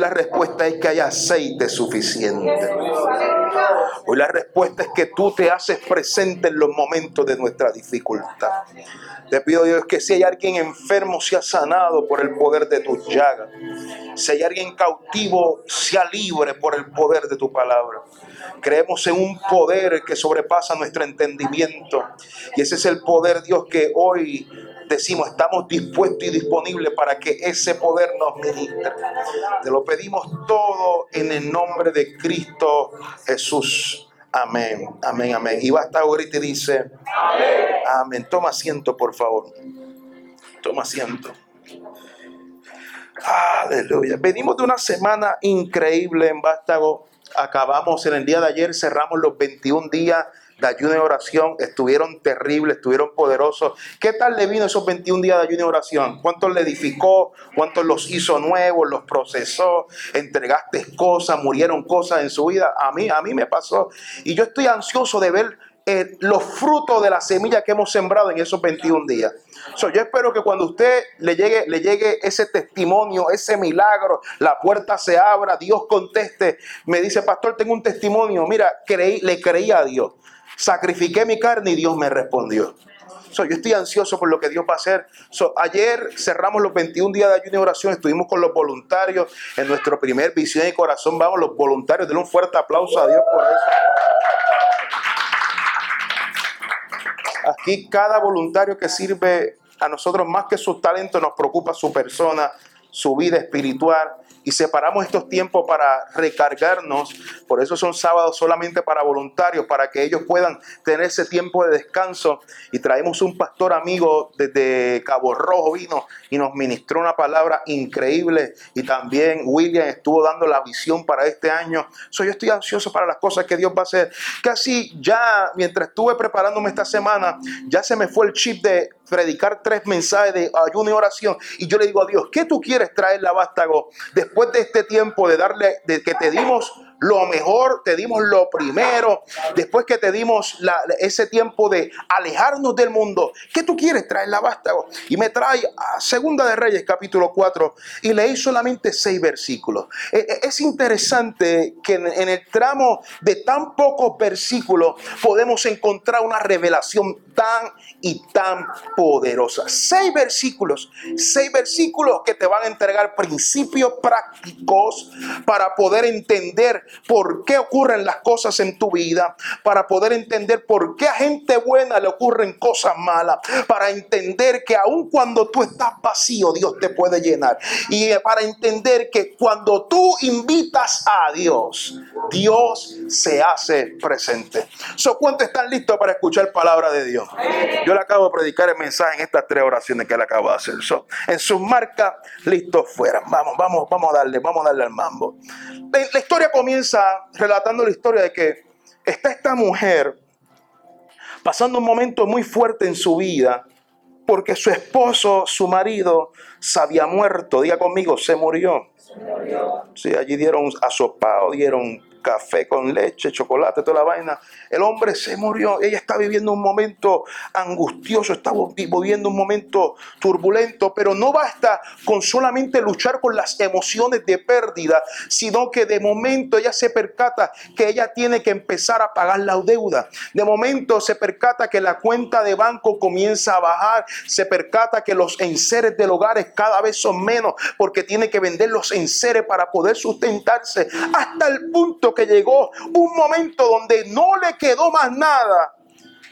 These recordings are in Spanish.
La respuesta es que hay aceite suficiente. Hoy la respuesta es que tú te haces presente en los momentos de nuestra dificultad. Te pido Dios que si hay alguien enfermo sea sanado por el poder de tus llagas. Si hay alguien cautivo sea libre por el poder de tu palabra. Creemos en un poder que sobrepasa nuestro entendimiento. Y ese es el poder Dios que hoy decimos, estamos dispuestos y disponibles para que ese poder nos ministre. Te lo pedimos todo en el nombre de Cristo Jesús. Amén, amén, amén. Y basta ahorita y dice, amén. amén. Toma asiento, por favor. Toma asiento. Aleluya. Venimos de una semana increíble en Vástago. Acabamos en el día de ayer, cerramos los 21 días de ayuno y oración estuvieron terribles, estuvieron poderosos. ¿Qué tal le vino esos 21 días de ayuno y oración? ¿Cuántos le edificó? ¿Cuántos los hizo nuevos? ¿Los procesó? ¿Entregaste cosas? ¿Murieron cosas en su vida? A mí, a mí me pasó. Y yo estoy ansioso de ver eh, los frutos de la semilla que hemos sembrado en esos 21 días. yo espero que cuando usted le llegue, le llegue ese testimonio, ese milagro, la puerta se abra, Dios conteste. Me dice, pastor, tengo un testimonio. Mira, creí, le creí a Dios. Sacrifiqué mi carne y Dios me respondió. yo estoy ansioso por lo que Dios va a hacer. ayer cerramos los 21 días de ayuno y oración. Estuvimos con los voluntarios en nuestro primer visión y corazón. Vamos, los voluntarios. Denle un fuerte aplauso a Dios por eso. Aquí cada voluntario que sirve a nosotros más que su talento nos preocupa su persona, su vida espiritual y separamos estos tiempos para recargarnos. Por eso son sábados solamente para voluntarios, para que ellos puedan tener ese tiempo de descanso. Y traemos un pastor amigo desde Cabo Rojo, vino y nos ministró una palabra increíble. Y también William estuvo dando la visión para este año. So, yo estoy ansioso para las cosas que Dios va a hacer. Casi ya, mientras estuve preparándome esta semana, ya se me fue el chip de predicar tres mensajes de ayuno y oración. Y yo le digo a Dios, ¿qué tú quieres traer la vástago después de este tiempo de darle, de que te dimos lo mejor, te dimos lo primero, después que te dimos ese tiempo de alejarnos del mundo, ¿qué tú quieres traer la vástago? Y me trae a Segunda de Reyes capítulo 4 y leí solamente seis versículos. E, e, es interesante que en el tramo de tan pocos versículos podemos encontrar una revelación tan y tan poderosa. Seis versículos, seis versículos que te van a entregar principios prácticos para poder entender por qué ocurren las cosas en tu vida, para poder entender por qué a gente buena le ocurren cosas malas, para entender que aun cuando tú estás vacío, Dios te puede llenar. Y para entender que cuando tú invitas a Dios, Dios se hace presente. So, ¿Cuántos están listos para escuchar palabra de Dios? Yo le acabo de predicar el mensaje en estas tres oraciones que le acabo de hacer. So, en sus marcas, listos fuera. Vamos, vamos, vamos a darle, vamos a darle al mambo. La historia comienza relatando la historia de que está esta mujer pasando un momento muy fuerte en su vida porque su esposo, su marido, se había muerto. Diga conmigo, se murió. Sí, allí dieron asopado, dieron café con leche, chocolate, toda la vaina. El hombre se murió. Ella está viviendo un momento angustioso, está viviendo un momento turbulento, pero no basta con solamente luchar con las emociones de pérdida, sino que de momento ella se percata que ella tiene que empezar a pagar la deuda. De momento se percata que la cuenta de banco comienza a bajar, se percata que los enseres del hogar cada vez son menos porque tiene que vender los enseres para poder sustentarse hasta el punto que llegó un momento donde no le quedó más nada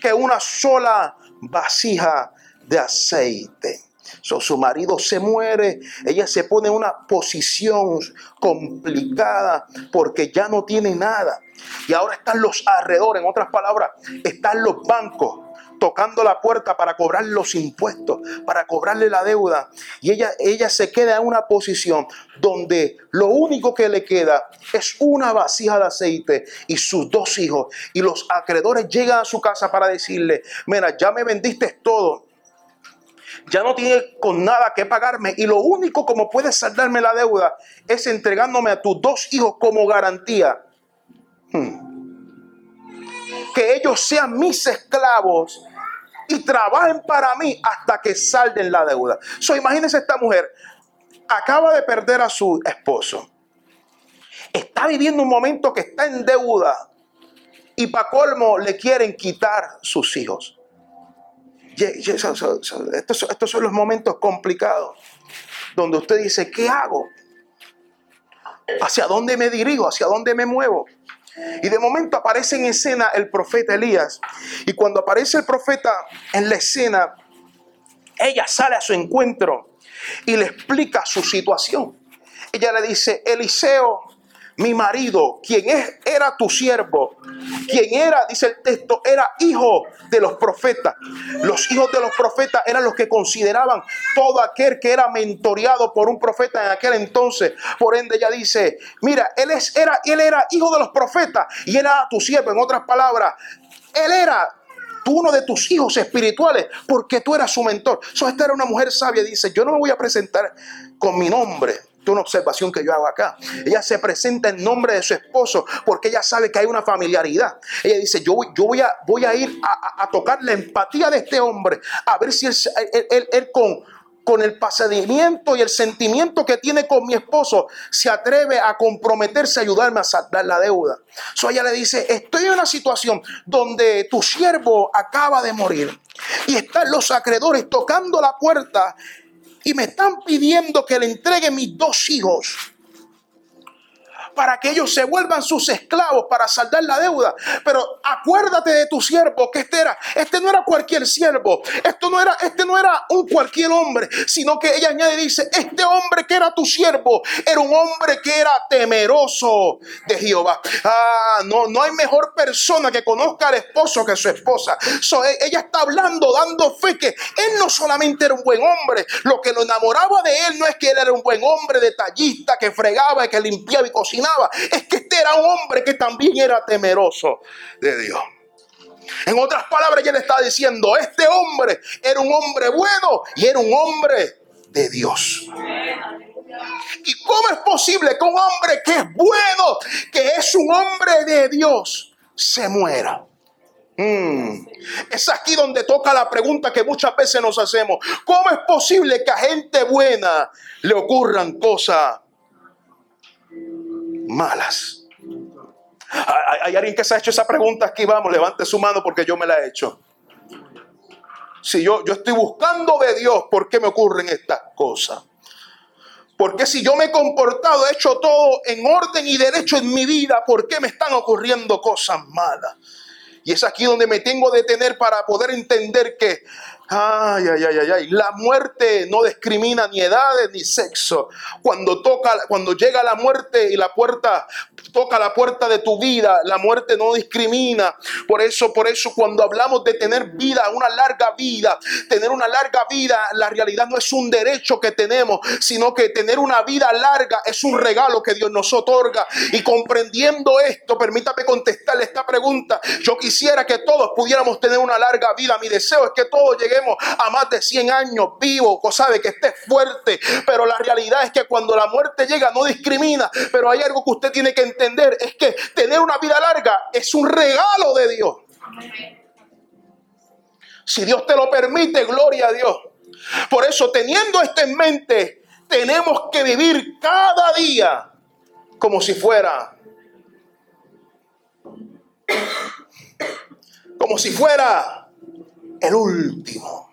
que una sola vasija de aceite. su marido se muere, ella se pone en una posición complicada porque ya no tiene nada. Y ahora están los alrededores, en otras palabras, están los bancos tocando la puerta para cobrar los impuestos, para cobrarle la deuda. Y ella, ella se queda en una posición donde lo único que le queda es una vasija de aceite y sus dos hijos. Y los acreedores llegan a su casa para decirle, mira, ya me vendiste todo. Ya no tiene con nada que pagarme y lo único como puedes saldarme la deuda es entregándome a tus dos hijos como garantía. Hmm que ellos sean mis esclavos y trabajen para mí hasta que salden la deuda. So, imagínense esta mujer, acaba de perder a su esposo, está viviendo un momento que está en deuda y para colmo le quieren quitar sus hijos. Estos, estos son los momentos complicados donde usted dice, ¿qué hago? ¿Hacia dónde me dirijo? ¿Hacia dónde me muevo? Y de momento aparece en escena el profeta Elías. Y cuando aparece el profeta en la escena, ella sale a su encuentro y le explica su situación. Ella le dice, Eliseo, mi marido, quien es, era tu siervo, quien era, dice el texto, era hijo de los profetas. Los hijos de los profetas eran los que consideraban todo aquel que era mentoreado por un profeta en aquel entonces. Por ende, ella dice, mira, él, es, era, él era hijo de los profetas y era tu siervo. En otras palabras, él era uno de tus hijos espirituales porque tú eras su mentor. So, esta era una mujer sabia, dice, yo no me voy a presentar con mi nombre, una observación que yo hago acá. Ella se presenta en nombre de su esposo porque ella sabe que hay una familiaridad. Ella dice, yo, yo voy, a, voy a ir a, tocar la empatía de este hombre, a ver si él, con, con el pasamiento y el sentimiento que tiene con mi esposo, se atreve a comprometerse a ayudarme a saldar la deuda. So ella le dice, estoy en una situación donde tu siervo acaba de morir y están los acreedores tocando la puerta y me están pidiendo que le entregue mis dos hijos para que ellos se vuelvan sus esclavos para saldar la deuda. Pero acuérdate de tu siervo que este era, este no era cualquier siervo, esto no era, este no era un cualquier hombre, sino que ella añade dice, este hombre que era tu siervo era un hombre que era temeroso de Jehová. Ah, no, no hay mejor persona que conozca al esposo que su esposa. E, ella está hablando, dando fe que él no solamente era un buen hombre, lo que lo enamoraba de él no es que él era un buen hombre detallista que fregaba y que limpiaba y cocinaba es que este era un hombre que también era temeroso de Dios. En otras palabras, ella le está diciendo, este hombre era un hombre bueno y era un hombre de Dios. ¿Y cómo es posible que un hombre que es bueno, que es un hombre de Dios, se muera? Hmm. Es aquí donde toca la pregunta que muchas veces nos hacemos. ¿Cómo es posible que a gente buena le ocurran cosas malas. ¿Hay, alguien que se ha hecho esa pregunta aquí? Vamos, levante su mano porque yo me la he hecho. Si yo, yo estoy buscando de Dios, ¿por qué me ocurren estas cosas? Porque si yo me he comportado, he hecho todo en orden y derecho en mi vida, ¿por qué me están ocurriendo cosas malas? Y es aquí donde me tengo que detener para poder entender que Ay, ay, ay, ay, ay. La muerte no discrimina ni edades ni sexo. Cuando toca, cuando llega la muerte y la puerta toca la puerta de tu vida, la muerte no discrimina. Por eso, por eso, cuando hablamos de tener vida, una larga vida, tener una larga vida, la realidad no es un derecho que tenemos, sino que tener una vida larga es un regalo que Dios nos otorga. Y comprendiendo esto, permítame contestarle esta pregunta. Yo quisiera que todos pudiéramos tener una larga vida. Mi deseo es que todos lleguemos a más de 100 años vivo, cosa de que esté fuerte. Pero la realidad es que cuando la muerte llega no discrimina. Pero hay algo que usted tiene que entender, es que tener una vida larga es un regalo de Dios. Si Dios te lo permite, gloria a Dios. Por eso, teniendo esto en mente, tenemos que vivir cada día como si fuera como si fuera el último.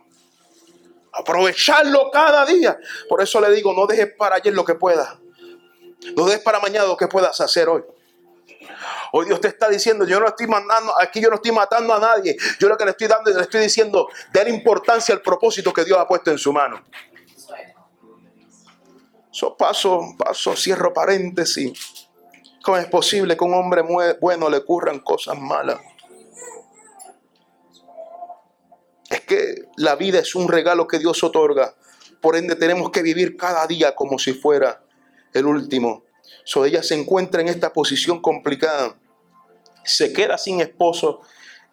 Aprovecharlo cada día. Por eso le digo, no dejes para ayer lo que puedas. No dejes para mañana lo que puedas hacer hoy. Hoy Dios te está diciendo, yo no estoy mandando, aquí yo no estoy matando a nadie. Yo lo que le estoy dando, le estoy diciendo, la importancia al propósito que Dios ha puesto en su mano. So, paso, paso, cierro paréntesis. ¿Cómo es posible que un hombre bueno le ocurran cosas malas? Es que la vida es un regalo que Dios otorga. Por ende tenemos que vivir cada día como si fuera el último. So, ella se encuentra en esta posición complicada. Se queda sin esposo.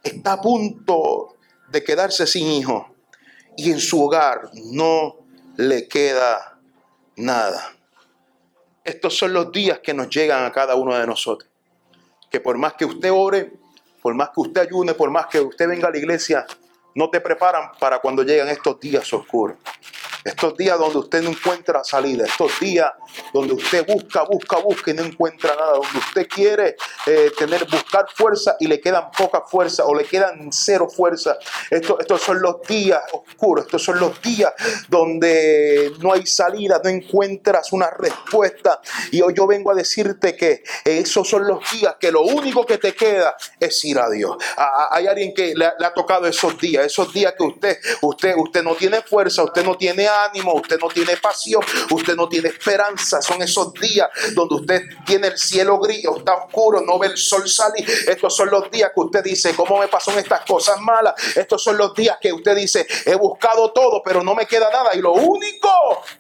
Está a punto de quedarse sin hijo. Y en su hogar no le queda nada. Estos son los días que nos llegan a cada uno de nosotros. Que por más que usted ore, por más que usted ayune, por más que usted venga a la iglesia, no te preparan para cuando llegan estos días oscuros. Estos días donde usted no encuentra salida, estos días donde usted busca, busca, busca y no encuentra nada, donde usted quiere eh, tener, buscar fuerza y le quedan poca fuerza o le quedan cero fuerza. Estos, son los días oscuros, estos son los días donde no hay salida, no encuentras una respuesta. Y hoy yo vengo a decirte que esos son los días que lo único que te queda es ir a Dios. Hay alguien que le, le ha tocado esos días, esos días que usted, usted, usted no tiene fuerza, usted no tiene ánimo, usted no tiene pasión, usted no tiene esperanza. Son esos días donde usted tiene el cielo gris, está oscuro, no ve el sol salir. Estos son los días que usted dice, ¿cómo me pasan estas cosas malas? Estos son los días que usted dice, he buscado todo, pero no me queda nada. Y lo único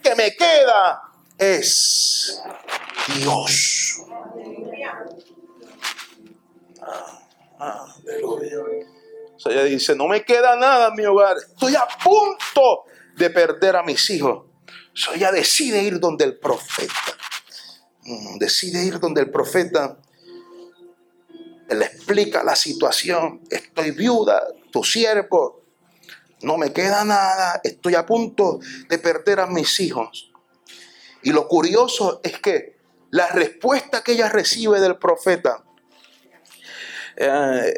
que me queda es Dios. Ah. O sea, ella dice, no me queda nada en mi hogar. Estoy a punto de perder a mis hijos. So, ella decide ir donde el profeta. Mm, decide ir donde el profeta. Le explica la situación. Estoy viuda, tu siervo. No me queda nada. Estoy a punto de perder a mis hijos. Y lo curioso es que la respuesta que ella recibe del profeta eh,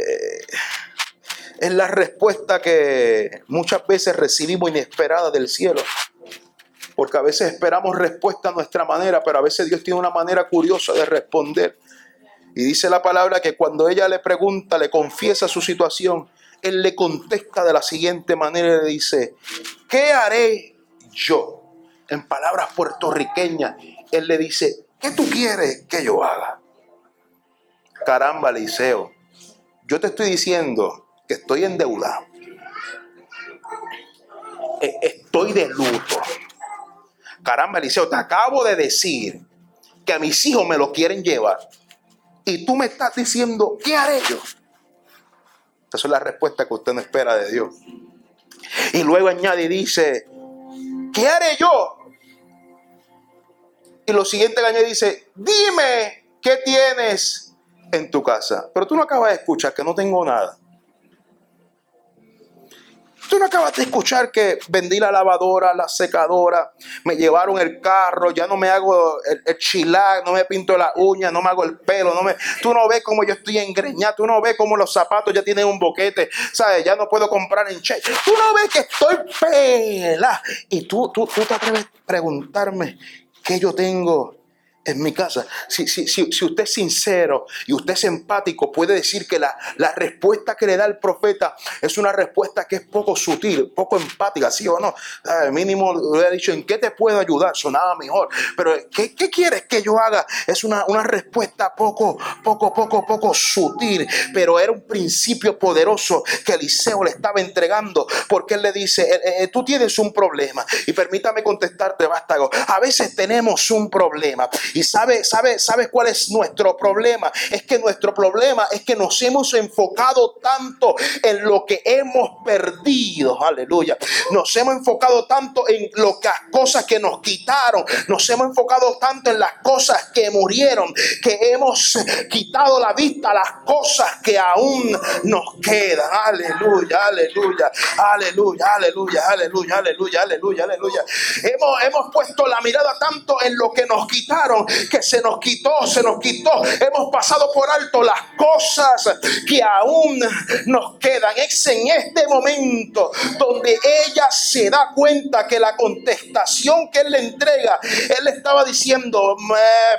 es la respuesta que muchas veces recibimos inesperada del cielo. Porque a veces esperamos respuesta a nuestra manera, pero a veces Dios tiene una manera curiosa de responder. Y dice la palabra que cuando ella le pregunta, le confiesa su situación, Él le contesta de la siguiente manera le dice, ¿qué haré yo? En palabras puertorriqueñas, Él le dice, ¿qué tú quieres que yo haga? Caramba, Eliseo, yo te estoy diciendo que estoy endeudado. E, estoy de luto. Caramba, Eliseo, te acabo de decir que a mis hijos me lo quieren llevar. Y tú me estás diciendo, ¿qué haré yo? Esa es la respuesta que usted no espera de Dios. Y luego añade y dice, ¿qué haré yo? Y lo siguiente que añade dice, dime qué tienes en tu casa. Pero tú no acabas de escuchar que no tengo nada. Tú no acabas de escuchar que vendí la lavadora, la secadora, me llevaron el carro, ya no me hago el, el no me pinto la uña, no me hago el pelo, no me, tú no ves cómo yo estoy engreñado, tú no ves cómo los zapatos ya tienen un boquete, ¿sabes? Ya no puedo comprar en cheque. Tú no ves que estoy pela. Y tú, tú, tú te atreves a preguntarme qué yo tengo en mi casa. Si, si, si, usted es sincero y usted es empático, puede decir que la, la, respuesta que le da el profeta es una respuesta que es poco sutil, poco empática, sí o no. Mínimo le ha dicho, ¿en qué te puedo ayudar? Sonaba mejor. Pero, ¿qué, qué quieres que yo haga? Es una, una, respuesta poco, poco, poco, poco sutil, pero era un principio poderoso que Eliseo le estaba entregando, porque él le dice, eh, eh, tú tienes un problema. Y permítame contestarte, vástago. A veces tenemos un problema y sabe, sabe, ¿sabes cuál es nuestro problema? Es que nuestro problema es que nos hemos enfocado tanto en lo que hemos perdido. Aleluya. Nos hemos enfocado tanto en las cosas que nos quitaron. Nos hemos enfocado tanto en las cosas que murieron. Que hemos quitado la vista a las cosas que aún nos quedan. Aleluya, aleluya, aleluya, aleluya, aleluya, aleluya, aleluya, aleluya. Hemos, hemos puesto la mirada tanto en lo que nos quitaron que se nos quitó, se nos quitó. Hemos pasado por alto las cosas que aún nos quedan. Es en este momento donde ella se da cuenta que la contestación que él le entrega, él le estaba diciendo,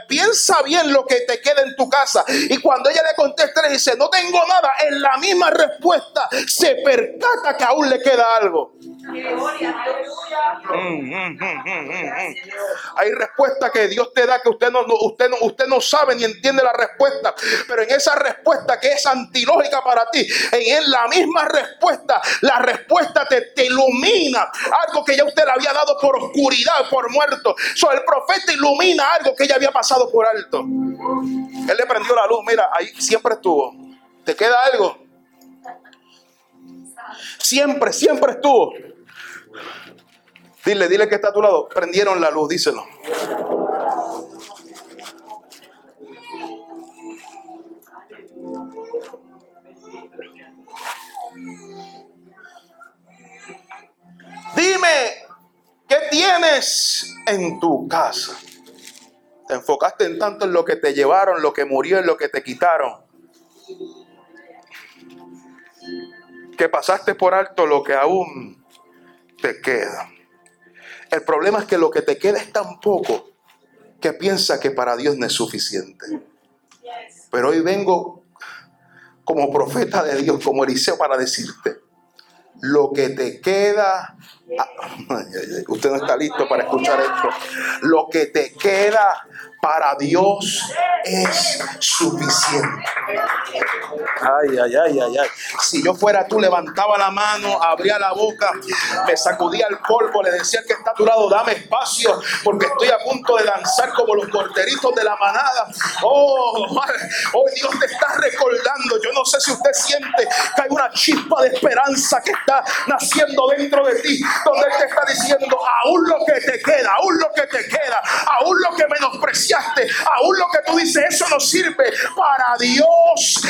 piensa bien lo que te queda en tu casa. Y cuando ella le contesta, le dice, no tengo nada. En la misma respuesta se percata que aún le queda algo. Mm, mm, mm, Hay respuesta que Dios te da que usted no, usted, no, usted no sabe ni entiende la respuesta, pero en esa respuesta que es antilógica para ti, en la misma respuesta, la respuesta te, te ilumina algo que ya usted le había dado por oscuridad, por muerto. So, el profeta ilumina algo que ya había pasado por alto. Él le prendió la luz, mira, ahí siempre estuvo. ¿Te queda algo? Siempre, siempre estuvo. Dile, dile que está a tu lado. Prendieron la luz, díselo. Dime, ¿qué tienes en tu casa? Te enfocaste en tanto en lo que te llevaron, lo que murió, en lo que te quitaron. Que pasaste por alto lo que aún te queda. El problema es que lo que te queda es tan poco que piensa que para Dios no es suficiente. Pero hoy vengo como profeta de Dios, como Eliseo, para decirte, lo que te queda, usted no está listo para escuchar esto, lo que te queda para Dios es suficiente. Ay, ay, ay, ay, ay. Si yo fuera tú, levantaba la mano, abría la boca, me sacudía el polvo, le decía que está a tu lado, dame espacio, porque estoy a punto de danzar como los corteritos de la manada. Oh, hoy Dios te está recordando. Yo no sé si usted siente que hay una chispa de esperanza que está naciendo dentro de ti, donde Él te está diciendo, aún lo que te queda, aún lo que te queda, aún lo que menosprecia aún lo que tú dices, eso no sirve. Para Dios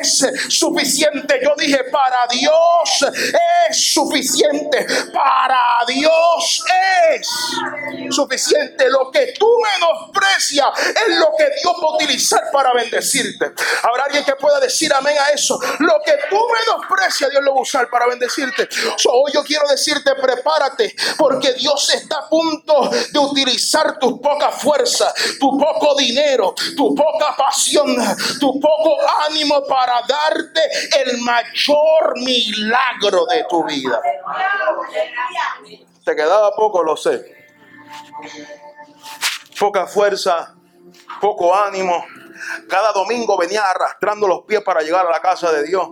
es suficiente. Yo dije, para Dios es suficiente. Para Dios es suficiente. Lo que tú menosprecias es lo que Dios va a utilizar para bendecirte. Habrá alguien que pueda decir amén a eso. Lo que tú menosprecias, Dios lo va a usar para bendecirte. hoy yo quiero decirte, prepárate, porque Dios está a punto de utilizar tus pocas fuerzas, tu poco dinero, tu poca pasión, tu poco ánimo para darte el mayor milagro de tu vida. Te quedaba poco, lo sé. Poca fuerza, poco ánimo cada domingo venía arrastrando los pies para llegar a la casa de Dios.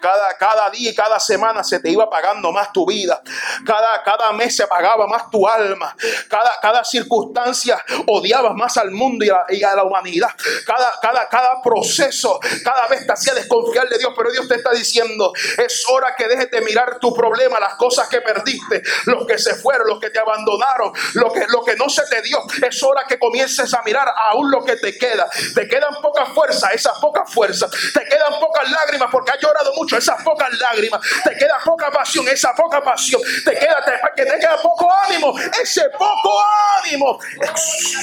Cada, cada día y cada semana se te iba pagando más tu vida. Cada, cada mes se pagaba más tu alma. Cada, cada circunstancia odiabas más al mundo y a, la humanidad. Cada, cada, cada proceso, cada vez te hacía desconfiar de Dios. Pero Dios te está diciendo, es hora que dejes de mirar tu problema, las cosas que perdiste, los que se fueron, los que te abandonaron, lo que, lo que no se te dio. Es hora que comiences a mirar aún lo que te queda. Te queda quedan poca fuerza, esas pocas fuerzas, te quedan pocas lágrimas porque has llorado mucho, esas pocas lágrimas, te queda poca pasión, esa poca pasión, te queda, te, te queda poco ánimo, ese poco ánimo es,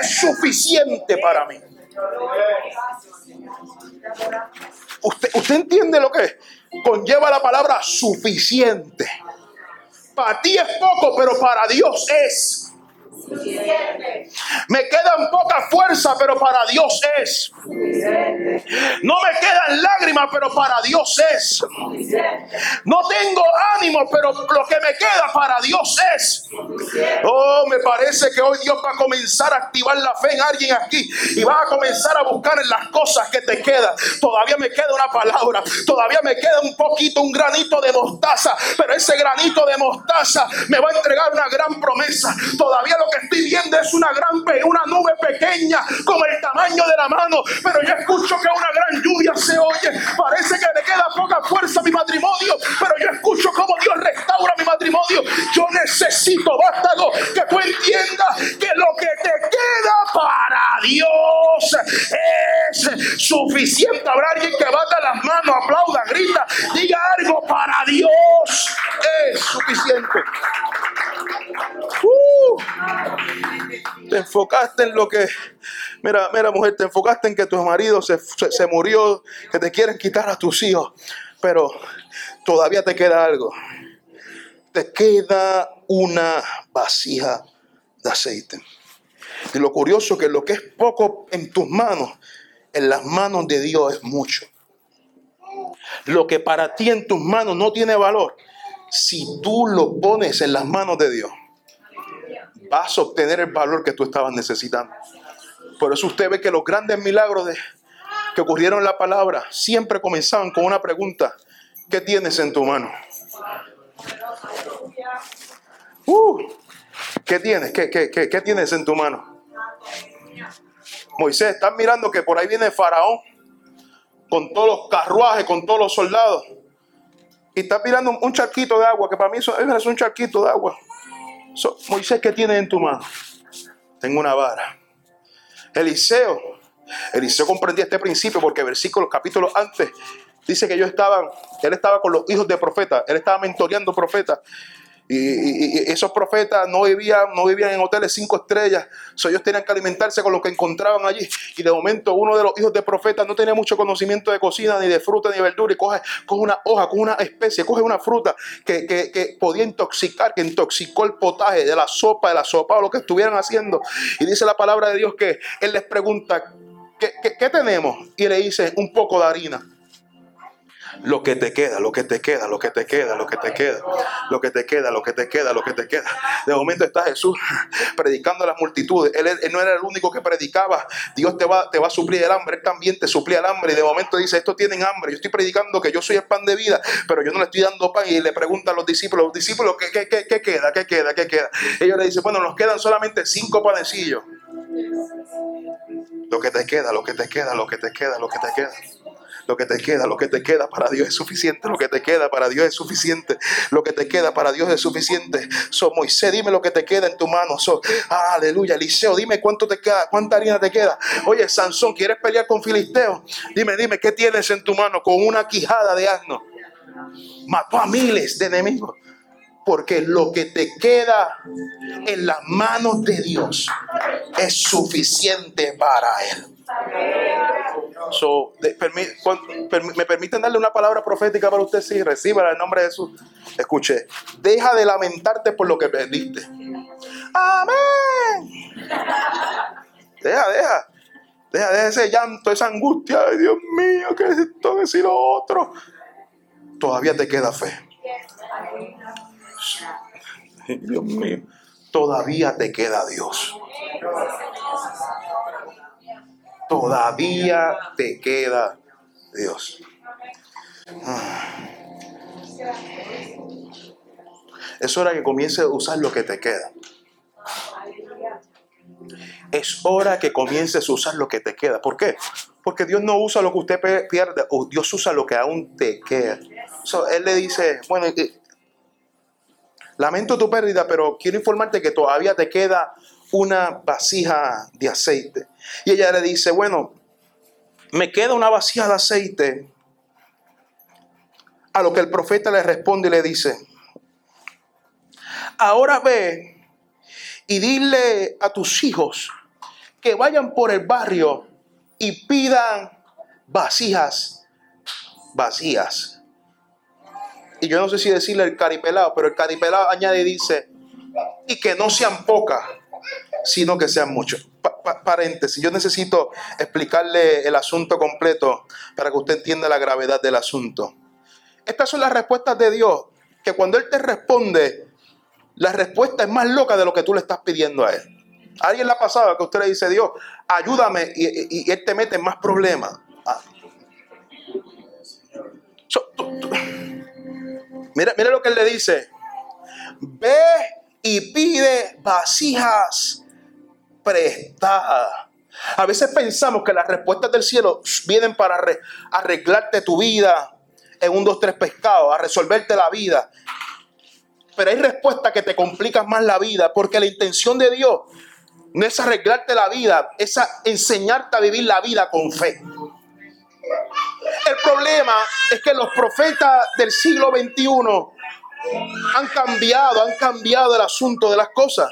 es suficiente para mí. Usted, usted entiende lo que conlleva la palabra suficiente. Para ti es poco, pero para Dios es me quedan poca fuerza, pero para Dios es. No me quedan lágrimas, pero para Dios es. No tengo ánimo, pero lo que me queda para Dios es. Oh, me parece que hoy Dios va a comenzar a activar la fe en alguien aquí y va a comenzar a buscar en las cosas que te quedan. Todavía me queda una palabra, todavía me queda un poquito, un granito de mostaza, pero ese granito de mostaza me va a entregar una gran promesa. Todavía lo estoy viendo es una gran una nube pequeña como el tamaño de la mano, pero yo escucho que una gran lluvia se oye. Parece que le queda poca fuerza mi matrimonio, pero yo escucho como Dios restaura mi matrimonio. Yo necesito, vástago, que tú entiendas que lo que te queda para Dios es suficiente. Habrá alguien que bata las manos, aplauda, grita, diga algo para Dios es suficiente. Uh. te enfocaste en lo que, mira, mira mujer, te enfocaste en que tu marido se, se, murió, que te quieren quitar a tus hijos, pero todavía te queda algo. Te queda una vasija de aceite. Y lo curioso que lo que es poco en tus manos, en las manos de Dios es mucho. Lo que para ti en tus manos no tiene valor, si tú lo pones en las manos de Dios, vas a obtener el valor que tú estabas necesitando. Por eso usted ve que los grandes milagros que ocurrieron en la palabra siempre comenzaban con una pregunta. ¿Qué tienes en tu mano? Uh, ¿Qué tienes? ¿Qué, tienes en tu mano? Moisés, estás mirando que por ahí viene faraón con todos los carruajes, con todos los soldados. Y está mirando un charquito de agua, que para mí es un charquito de agua. Moisés, ¿qué tienes en tu mano? Tengo una vara. Eliseo, Eliseo comprendía este principio porque versículos, capítulos antes, dice que yo estaba, él estaba con los hijos de profetas, él estaba mentoreando profetas. Y, esos profetas no vivían, no vivían en hoteles cinco estrellas. ellos tenían que alimentarse con lo que encontraban allí. Y de momento uno de los hijos de profetas no tenía mucho conocimiento de cocina, ni de fruta, ni de verdura. Y coge, coge una hoja, coge una especie, coge una fruta que, que, podía intoxicar, que intoxicó el potaje de la sopa, de la sopa o lo que estuvieran haciendo. Y dice la palabra de Dios que él les pregunta, ¿qué, qué tenemos? Y le dice, un poco de harina lo que te queda, lo que te queda, lo que te queda, lo que te queda, lo que te queda, lo que te queda, lo que te queda. De momento está Jesús predicando a las multitudes. Él, no era el único que predicaba. Dios te va, te va a suplir el hambre. Él también te suplía el hambre. Y de momento dice, estos tienen hambre. Yo estoy predicando que yo soy el pan de vida, pero yo no le estoy dando pan. Y le pregunta a los discípulos, los discípulos, ¿qué, qué, qué, qué queda? ¿Qué queda? ¿Qué queda? Ellos le dicen, bueno, nos quedan solamente cinco panecillos. Lo que te queda, lo que te queda, lo que te queda, lo que te queda. Lo que te queda, lo que te queda para Dios es suficiente. Lo que te queda para Dios es suficiente. Lo que te queda para Dios es suficiente. So, Moisés, dime lo que te queda en tu mano. So, aleluya. Eliseo, dime cuánto te queda, cuánta harina te queda. Oye, Sansón, ¿quieres pelear con Filisteo? Dime, dime, ¿qué tienes en tu mano? Con una quijada de asno. Mató a miles de enemigos. Porque lo que te queda en las manos de Dios es suficiente para Él. So, ¿Me permiten darle una palabra profética para usted? Sí, reciba el nombre de Jesús. Escuche, deja de lamentarte por lo que perdiste. Amén. Deja, deja. Deja, deja ese llanto, esa angustia. Ay, Dios mío, que es esto, que si lo otro. Todavía te queda fe. Dios mío, todavía te queda Dios todavía te queda Dios. Es hora que comiences a usar lo que te queda. Es hora que comiences a usar lo que te queda. ¿Por qué? Porque Dios no usa lo que usted pierde, o Dios usa lo que aún te queda. él le dice, bueno, lamento tu pérdida, pero quiero informarte que todavía te queda una vasija de aceite. Y ella le dice, bueno, me queda una vasija de aceite. A lo que el profeta le responde y le dice, ahora ve y dile a tus hijos que vayan por el barrio y pidan vasijas vacías. Y yo no sé si decirle el caripelado, pero el caripelado añade y dice, y que no sean pocas sino que sean muchos. paréntesis, yo necesito explicarle el asunto completo para que usted entienda la gravedad del asunto. Estas son las respuestas de Dios, que cuando Él te responde, la respuesta es más loca de lo que tú le estás pidiendo a Él. ¿A alguien le ha pasado que usted le dice, Dios, ayúdame y, Él te mete en más problemas? Ah. mira, mira lo que Él le dice. Ve y pide vasijas prestada. A veces pensamos que las respuestas del cielo vienen para arreglarte tu vida en un, dos, tres pescados, a resolverte la vida. Pero hay respuestas que te complican más la vida porque la intención de Dios no es arreglarte la vida, es enseñarte a vivir la vida con fe. El problema es que los profetas del siglo XXI han cambiado, han cambiado el asunto de las cosas.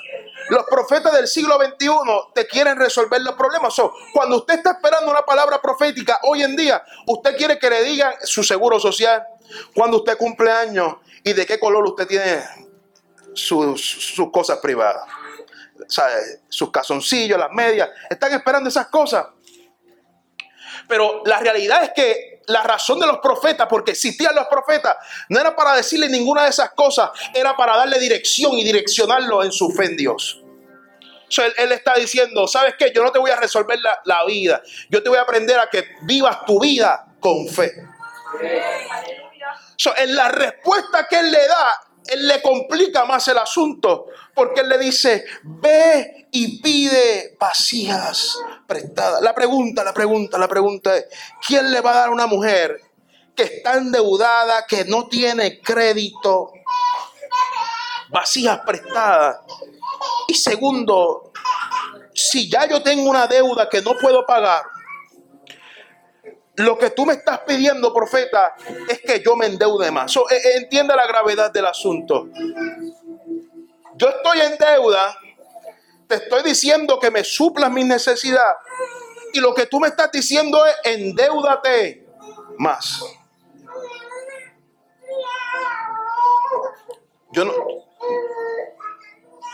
Los profetas del siglo XXI te quieren resolver los problemas. cuando usted está esperando una palabra profética hoy en día, usted quiere que le digan su seguro social, cuando usted cumple años y de qué color usted tiene sus, cosas privadas. Sus casoncillos, las medias. Están esperando esas cosas. Pero la realidad es que la razón de los profetas, porque existían los profetas, no era para decirle ninguna de esas cosas, era para darle dirección y direccionarlo en su fe en Dios. él, está diciendo, ¿sabes qué? Yo no te voy a resolver la, vida. Yo te voy a aprender a que vivas tu vida con fe. en la respuesta que él le da, él le complica más el asunto, porque él le dice, ve y pide vasijas prestadas. La pregunta, la pregunta, la pregunta es, ¿quién le va a dar a una mujer que está endeudada, que no tiene crédito, vasijas prestadas? Y segundo, si ya yo tengo una deuda que no puedo pagar, lo que tú me estás pidiendo, profeta, es que yo me endeude más. So, e, e, entiende la gravedad del asunto. yo estoy en deuda, te estoy diciendo que me suplas mi necesidad. Y lo que tú me estás diciendo es endeudate más. Yo no.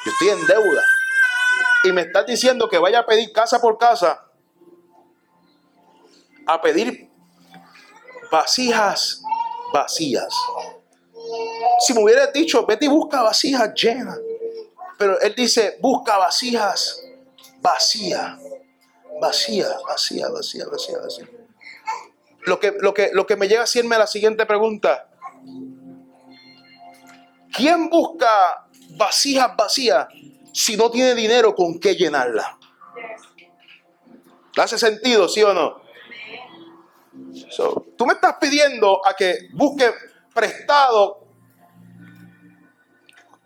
Yo estoy en deuda. Y me estás diciendo que vaya a pedir casa por casa. A pedir vasijas vacías. Si me hubieras dicho, vete y busca vasijas llenas. Pero él dice, busca vasijas vacías. Vacía, vacía, vacía, vacía, vacía. Lo que, lo que, lo que me llega a hacerme a la siguiente pregunta. ¿Quién busca vasijas vacías si no tiene dinero con qué llenarla? ¿Hace sentido, sí o no? Tú me estás pidiendo a que busque prestado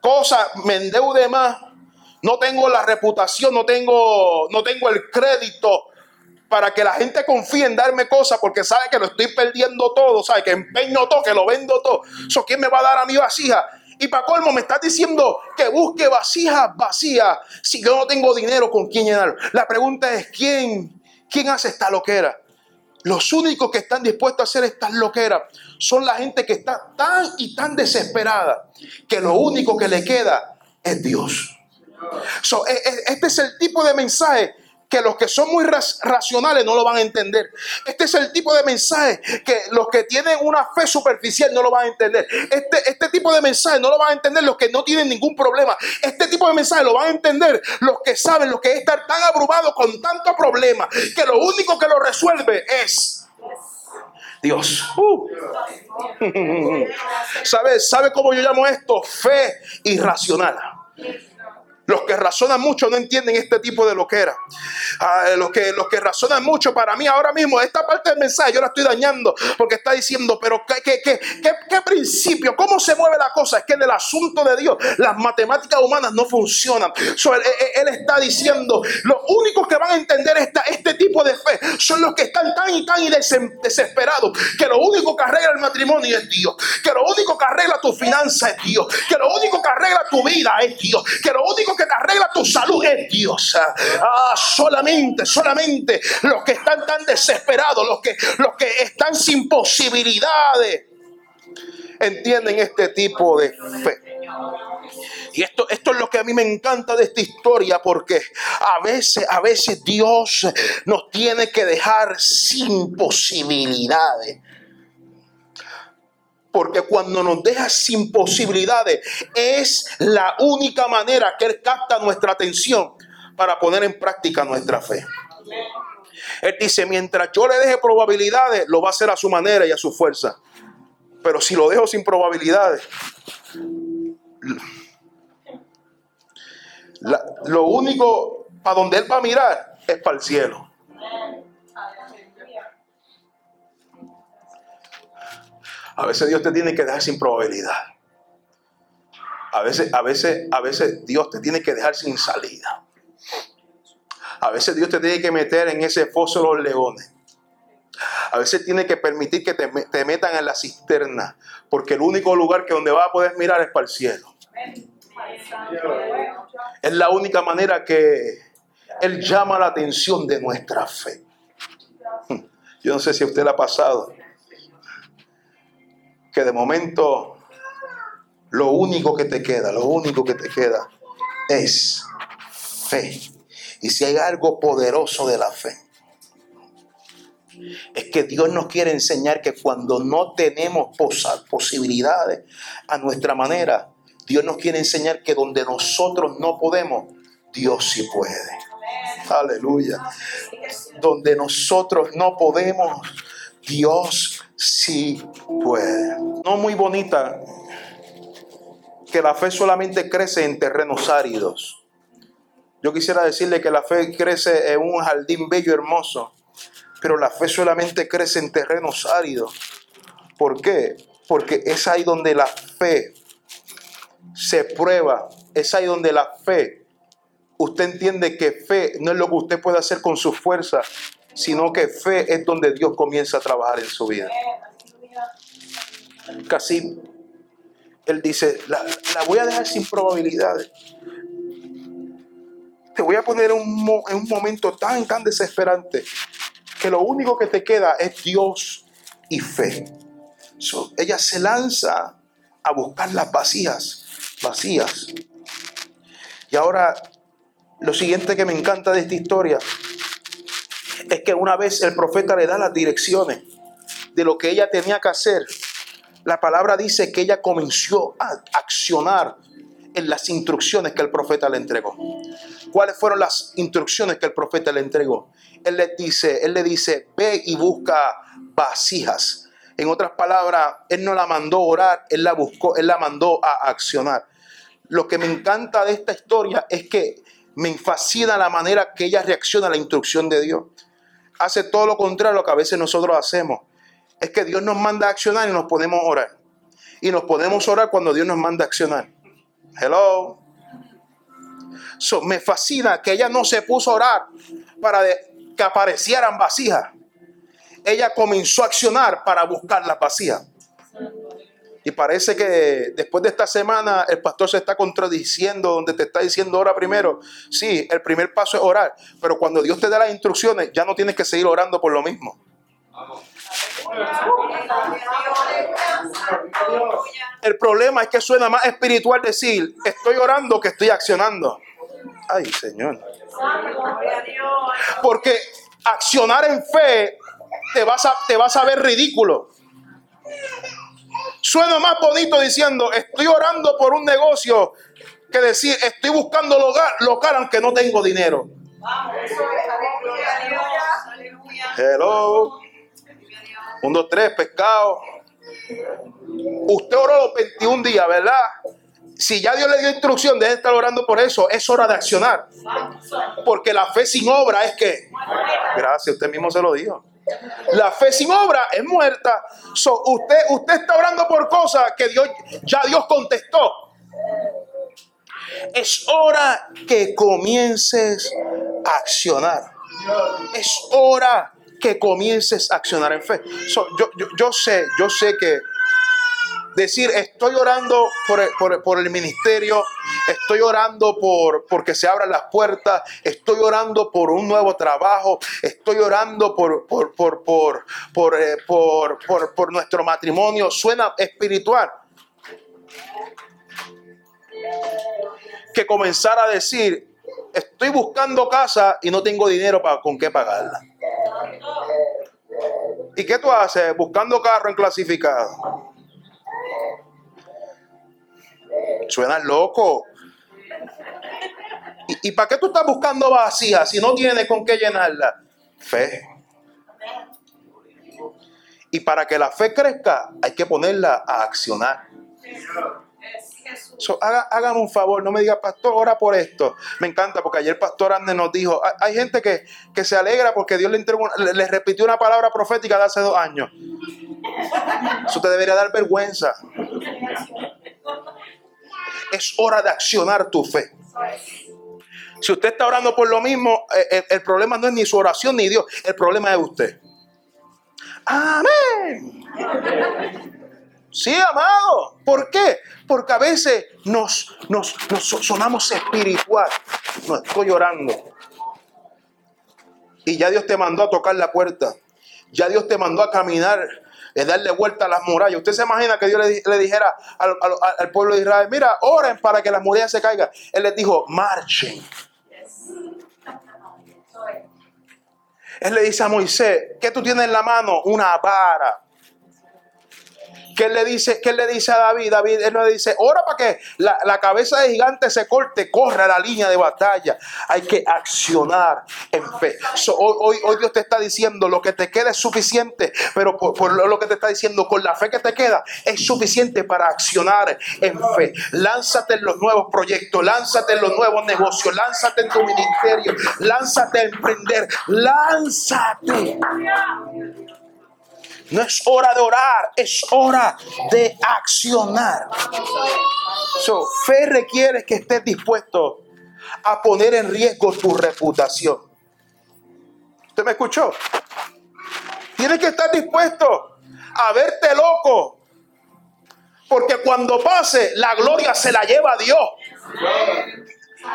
cosas, me endeude más. No tengo la reputación, no tengo, no tengo el crédito para que la gente confíe en darme cosas porque sabe que lo estoy perdiendo todo, sabe que empeño todo, que lo vendo todo. Eso, ¿quién me va a dar a mi vasija? Y para colmo me estás diciendo que busque vasijas vacías si yo no tengo dinero con quién llenarlo. La pregunta es, ¿quién, quién hace esta loquera? Los únicos que están dispuestos a hacer estas loqueras son la gente que está tan y tan desesperada que lo único que le queda es Dios. E, e, este es el tipo de mensaje que los que son muy racionales no lo van a entender. Este es el tipo de mensaje que los que tienen una fe superficial no lo van a entender. Este, este tipo de mensaje no lo van a entender los que no tienen ningún problema. Este tipo de mensaje lo van a entender los que saben lo que es estar tan abrumado con tanto problema que lo único que lo resuelve es Dios. Uh. ¿Sabe, ¿Sabe cómo yo llamo esto? Fe irracional. Los que razonan mucho no entienden este tipo de loquera. Ah, los, que, los que razonan mucho, para mí ahora mismo, esta parte del mensaje yo la estoy dañando porque está diciendo, pero ¿qué, qué, qué, principio? ¿Cómo se mueve la cosa? Es que en el asunto de Dios las matemáticas humanas no funcionan. él, está diciendo, los únicos que van a entender esta, este tipo de fe son los que están tan y tan desesperados que lo único que arregla el matrimonio es Dios, que lo único que arregla tu finanza es Dios, que lo único que arregla tu vida es Dios, que lo único que te arregla tu salud es Dios. Ah, solamente, solamente los que están tan desesperados, los que, los que están sin posibilidades, entienden este tipo de fe. Y esto, esto es lo que a mí me encanta de esta historia, porque a veces, a veces Dios nos tiene que dejar sin posibilidades. Porque cuando nos deja sin posibilidades, es la única manera que Él capta nuestra atención para poner en práctica nuestra fe. Él dice, mientras yo le deje probabilidades, lo va a hacer a su manera y a su fuerza. Pero si lo dejo sin probabilidades, lo único para donde Él va a mirar es para el cielo. A veces Dios te tiene que dejar sin probabilidad. A veces, a veces, a veces Dios te tiene que dejar sin salida. A veces Dios te tiene que meter en ese foso de los leones. A veces tiene que permitir que te, metan en la cisterna, porque el único lugar que donde vas a poder mirar es para el cielo. Es la única manera que Él llama la atención de nuestra fe. Yo no sé si usted le ha pasado que de momento lo único que te queda, lo único que te queda es fe. Y si hay algo poderoso de la fe, es que Dios nos quiere enseñar que cuando no tenemos posibilidades a nuestra manera, Dios nos quiere enseñar que donde nosotros no podemos, Dios sí puede. Aleluya. Donde nosotros no podemos, Dios sí puede. No muy bonita que la fe solamente crece en terrenos áridos. Yo quisiera decirle que la fe crece en un jardín bello, hermoso, pero la fe solamente crece en terrenos áridos. ¿Por qué? Porque es ahí donde la fe se prueba, es ahí donde la fe, usted entiende que fe no es lo que usted puede hacer con su fuerza, sino que fe es donde Dios comienza a trabajar en su vida. Casi Él dice, la, voy a dejar sin probabilidades. Te voy a poner en un momento tan, tan desesperante que lo único que te queda es Dios y fe. ella se lanza a buscar las vacías, vacías. Y ahora, lo siguiente que me encanta de esta historia es que una vez el profeta le da las direcciones de lo que ella tenía que hacer, la palabra dice que ella comenzó a accionar en las instrucciones que el profeta le entregó. ¿Cuáles fueron las instrucciones que el profeta le entregó? Él le dice, él le dice, ve y busca vasijas. En otras palabras, él no la mandó a orar, él la buscó, él la mandó a accionar. Lo que me encanta de esta historia es que me fascina la manera que ella reacciona a la instrucción de Dios. Hace todo lo contrario a lo que a veces nosotros hacemos. Es que Dios nos manda a accionar y nos podemos orar. Y nos podemos orar cuando Dios nos manda a accionar. Hello. me fascina que ella no se puso a orar para que aparecieran vacías. Ella comenzó a accionar para buscar las vacías. Y parece que después de esta semana el pastor se está contradiciendo donde te está diciendo ora primero. Sí, el primer paso es orar, pero cuando Dios te da las instrucciones ya no tienes que seguir orando por lo mismo. El problema es que suena más espiritual decir, estoy orando que estoy accionando. Ay, Señor. Porque accionar en fe te vas a, te vas a ver ridículo. Suena más bonito diciendo, estoy orando por un negocio que decir, estoy buscando local, local aunque no tengo dinero. Hello. Un, dos, tres, pescado. Usted oró los 21 días, ¿verdad? Si ya Dios le dio instrucción, deje de estar orando por eso. Es hora de accionar. Porque la fe sin obra es que. Gracias, usted mismo se lo dijo. La fe sin obra es muerta. usted, usted está orando por cosas que Dios, ya Dios contestó. Es hora que comiences a accionar. Es hora que comiences a accionar en fe. yo, yo, sé, yo sé que decir estoy orando por el, ministerio, estoy orando por porque se abran las puertas, estoy orando por un nuevo trabajo, estoy orando por por por por por, eh, por, por nuestro matrimonio, suena espiritual. Que comenzar a decir, estoy buscando casa y no tengo dinero para con qué pagarla. ¿Y qué tú haces buscando carro en clasificado? Suena loco. ¿Y, para qué tú estás buscando vacía si no tienes con qué llenarla? Fe. Y para que la fe crezca hay que ponerla a accionar. So, un favor, no me diga, pastor, ora por esto. Me encanta porque ayer pastor Andes nos dijo, hay, gente que, se alegra porque Dios le, le, repitió una palabra profética de hace dos años. Eso te debería dar vergüenza. Es hora de accionar tu fe. Si usted está orando por lo mismo, el, eh, el problema no es ni su oración ni Dios, el problema es usted. Amén. Sí, amado. ¿Por qué? Porque a veces nos, nos, sonamos espiritual. No estoy llorando. Y ya Dios te mandó a tocar la puerta. Ya Dios te mandó a caminar, a darle vuelta a las murallas. Usted se imagina que Dios le, dijera al, al, pueblo de Israel, mira, oren para que las murallas se caigan. Él les dijo, marchen. Él le dice a Moisés, ¿qué tú tienes en la mano? Una vara. ¿Qué le dice, qué le dice a David? David él le dice, ora para que la, cabeza de gigante se corte, corre a la línea de batalla. Hay que accionar en fe. hoy, hoy, Dios te está diciendo, lo que te queda es suficiente, pero por, lo que te está diciendo, con la fe que te queda, es suficiente para accionar en fe. Lánzate en los nuevos proyectos, lánzate en los nuevos negocios, lánzate en tu ministerio, lánzate a emprender, lánzate. No es hora de orar, es hora de accionar. So, fe requiere que estés dispuesto a poner en riesgo tu reputación. ¿Usted me escuchó? Tienes que estar dispuesto a verte loco Porque cuando pase, la gloria se la lleva a Dios.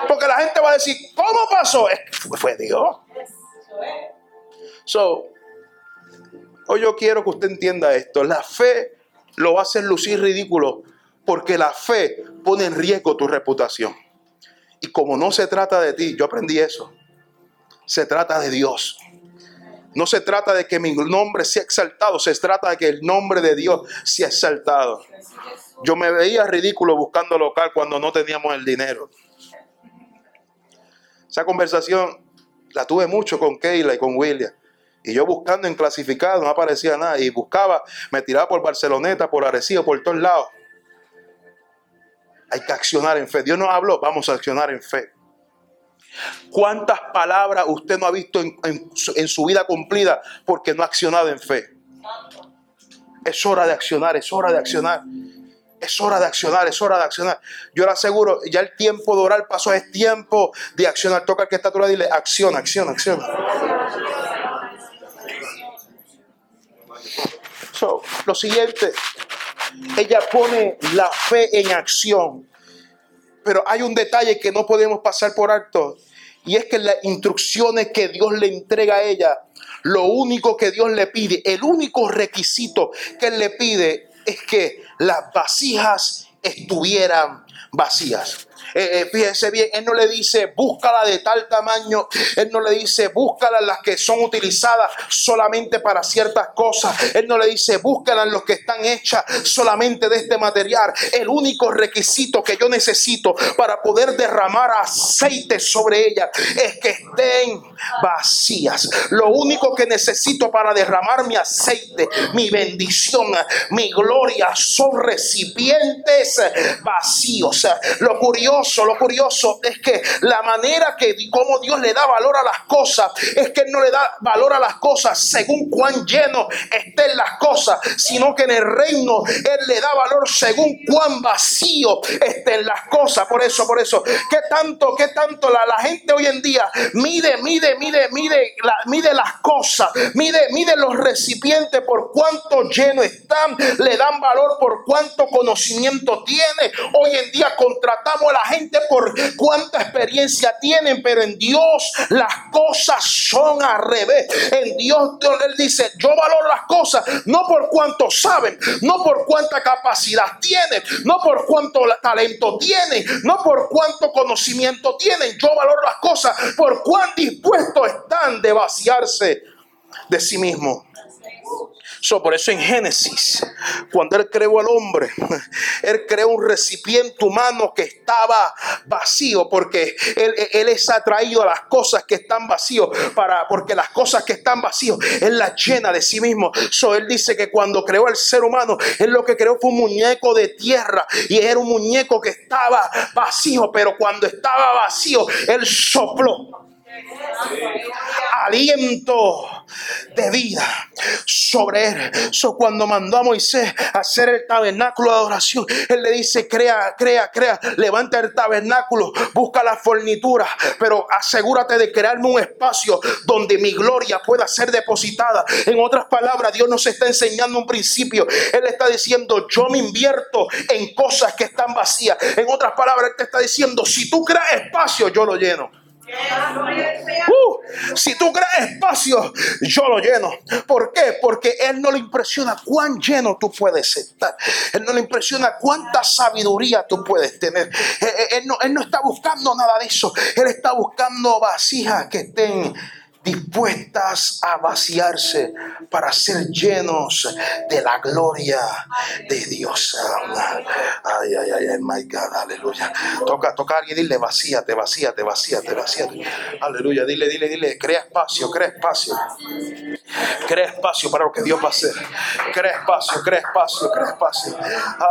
Porque la gente va a decir, ¿cómo pasó? Fue Dios. So, hoy yo quiero que usted entienda esto. La fe lo hacer lucir ridículo porque la fe pone en riesgo tu reputación. Y como no se trata de ti, yo aprendí eso. Se trata de Dios. No se trata de que mi nombre sea exaltado, se trata de que el nombre de Dios sea exaltado. Yo me veía ridículo buscando local cuando no teníamos el dinero. Esa conversación la tuve mucho con Keila y con William. Y yo buscando en clasificado no aparecía nada. Y buscaba, me tiraba por Barceloneta, por Arecibo, por todos lados. Hay que accionar en fe. Dios nos habló, vamos a accionar en fe. ¿Cuántas palabras usted no ha visto en, su vida cumplida porque no ha accionado en fe? Es hora de accionar, es hora de accionar. Es hora de accionar, es hora de accionar. Yo le aseguro, ya el tiempo de orar pasó, es tiempo de accionar. Toca al que está a tu lado y dile, acción, acción, acción. Lo siguiente, ella pone la fe en acción. Pero hay un detalle que no podemos pasar por alto. Y es que las instrucciones que Dios le entrega a ella, lo único que Dios le pide, el único requisito que Él le pide es que las vasijas estuvieran vacías. Eh, eh, fíjese bien, Él no le dice búscala de tal tamaño, Él no le dice búscala las que son utilizadas solamente para ciertas cosas, Él no le dice búscala los que están hechas solamente de este material. El único requisito que yo necesito para poder derramar aceite sobre ellas es que estén vacías. Lo único que necesito para derramar mi aceite, mi bendición, mi gloria son recipientes vacíos. Lo curioso lo curioso es que la manera que como Dios le da valor a las cosas es que Él no le da valor a las cosas según cuán lleno estén las cosas, sino que en el reino Él le da valor según cuán vacío estén las cosas. Por eso, por eso, ¿qué tanto, qué tanto la, la gente hoy en día mide, mide, mide, mide, mide las cosas, mide, mide los recipientes por cuánto lleno están, le dan valor por cuánto conocimiento tiene. Hoy en día contratamos a la gente por cuánta experiencia tienen, pero en Dios las cosas son al revés. En Dios Él dice, yo valoro las cosas no por cuánto saben, no por cuánta capacidad tienen, no por cuánto talento tienen, no por cuánto conocimiento tienen. Yo valoro las cosas por cuán dispuestos están de vaciarse de sí mismo por eso en Génesis, cuando Él creó al hombre, Él creó un recipiente humano que estaba vacío, porque Él, él es atraído a las cosas que están vacíos, para, porque las cosas que están vacíos, Él las llena de sí mismo. So, él dice que cuando creó al ser humano, Él lo que creó fue un muñeco de tierra, y era un muñeco que estaba vacío, pero cuando estaba vacío, Él sopló aliento de vida sobre él. So, cuando mandó a Moisés a hacer el tabernáculo de adoración, él le dice: crea, crea, crea, levanta el tabernáculo, busca la fornitura, pero asegúrate de crearme un espacio donde mi gloria pueda ser depositada. En otras palabras, Dios nos está enseñando un principio. Él está diciendo: Yo me invierto en cosas que están vacías. En otras palabras, Él te está diciendo: Si tú creas espacio, yo lo lleno. Uh, si tú creas espacio, yo lo lleno. ¿Por qué? Porque Él no le impresiona cuán lleno tú puedes estar. Él no le impresiona cuánta sabiduría tú puedes tener. Él, no, él no está buscando nada de eso. Él está buscando vasijas que estén dispuestas a vaciarse para ser llenos de la gloria de Dios. Ay, ay, ay, ay, my God, aleluya. Toca, tocar y dile, vacíate, vacíate, vacíate, vacíate. Aleluya, dile, dile, dile, crea espacio, crea espacio. Crea espacio para lo que Dios va a hacer. Crea espacio, crea espacio, crea espacio.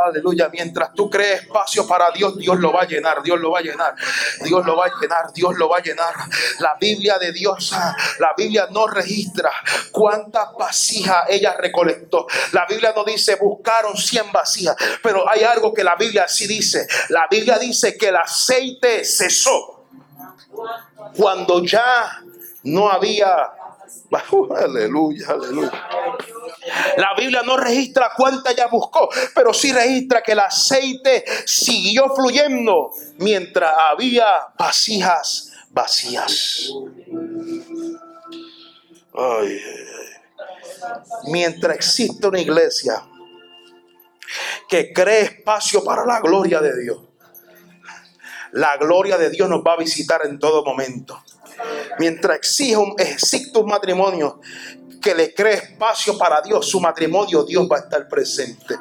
Aleluya, mientras tú crees espacio para Dios, Dios lo va a llenar, Dios lo va a llenar, Dios lo va a llenar, Dios lo va a llenar. La Biblia de Dios la Biblia no registra cuántas vasijas ella recolectó. La Biblia no dice buscaron 100 vasijas, pero hay algo que la Biblia sí dice. La Biblia dice que el aceite cesó cuando ya no había aleluya, aleluya. La Biblia no registra cuánta ella buscó, pero sí registra que el aceite siguió fluyendo mientras había vasijas vacías. Mientras existe una iglesia que cree espacio para la gloria de Dios, la gloria de Dios nos va a visitar en todo momento. Mientras exige un, un matrimonio que le cree espacio para Dios, su matrimonio, Dios va a estar presente.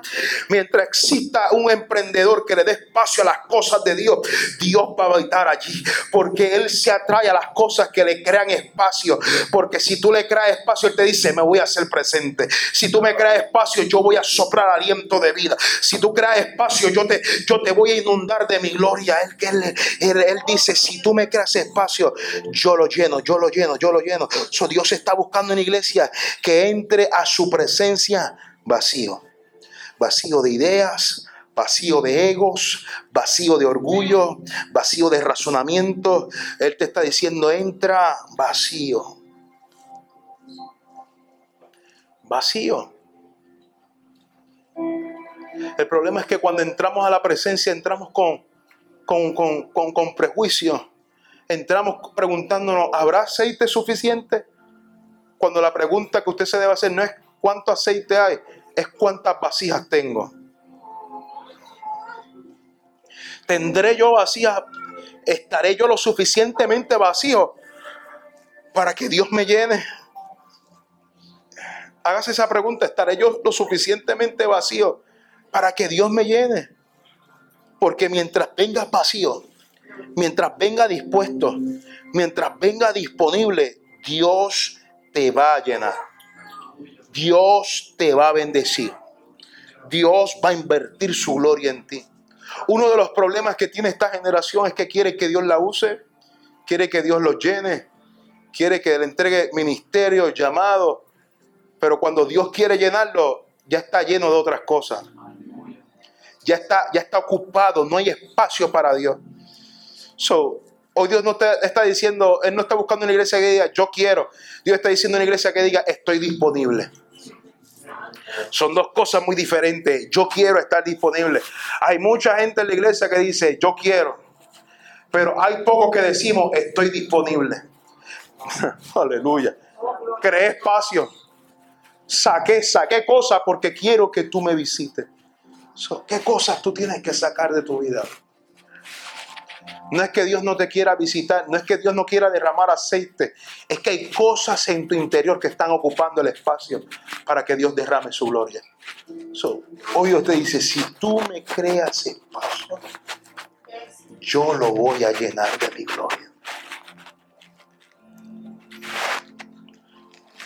Mientras exista un emprendedor que le dé espacio a las cosas de Dios, Dios va a estar allí. Porque Él se atrae a las cosas que le crean espacio. Porque si tú le creas espacio, Él te dice, me voy a hacer presente. Si tú me creas espacio, yo voy a soplar aliento de vida. Si tú creas espacio, yo te, yo te voy a inundar de mi gloria. Él, él, él, dice, si tú me creas espacio, yo lo lleno, yo lo lleno, yo lo lleno. So, Dios está buscando en iglesia que entre a su presencia vacío. Vacío de ideas, vacío de egos, vacío de orgullo, vacío de razonamiento. Él te está diciendo, entra vacío. Vacío. El problema es que cuando entramos a la presencia entramos con, con, con, con prejuicio. Entramos preguntándonos, ¿habrá aceite suficiente? Cuando la pregunta que usted se debe hacer no es cuánto aceite hay, es cuántas vasijas tengo. ¿Tendré yo vacías? ¿Estaré yo lo suficientemente vacío para que Dios me llene? Hágase esa pregunta, ¿estaré yo lo suficientemente vacío para que Dios me llene? Porque mientras venga vacío, mientras venga dispuesto, mientras venga disponible, Dios te va a llenar. Dios te va a bendecir. Dios va a invertir su gloria en ti. Uno de los problemas que tiene esta generación es que quiere que Dios la use, quiere que Dios lo llene, quiere que le entregue ministerio, llamado, pero cuando Dios quiere llenarlo, ya está lleno de otras cosas. Ya está, ya está ocupado, no hay espacio para Dios. So, Hoy Dios no te está diciendo, Él no está buscando una iglesia que diga, yo quiero. Dios está diciendo una iglesia que diga, estoy disponible. Son dos cosas muy diferentes. Yo quiero estar disponible. Hay mucha gente en la iglesia que dice, yo quiero. Pero hay pocos que decimos, estoy disponible. Aleluya. Creé espacio. Saqué, saqué cosas porque quiero que tú me visites. ¿Qué cosas tú tienes que sacar de tu vida? No es que Dios no te quiera visitar, no es que Dios no quiera derramar aceite, es que hay cosas en tu interior que están ocupando el espacio para que Dios derrame su gloria. hoy Dios te dice, si tú me creas espacio, yo lo voy a llenar de mi gloria.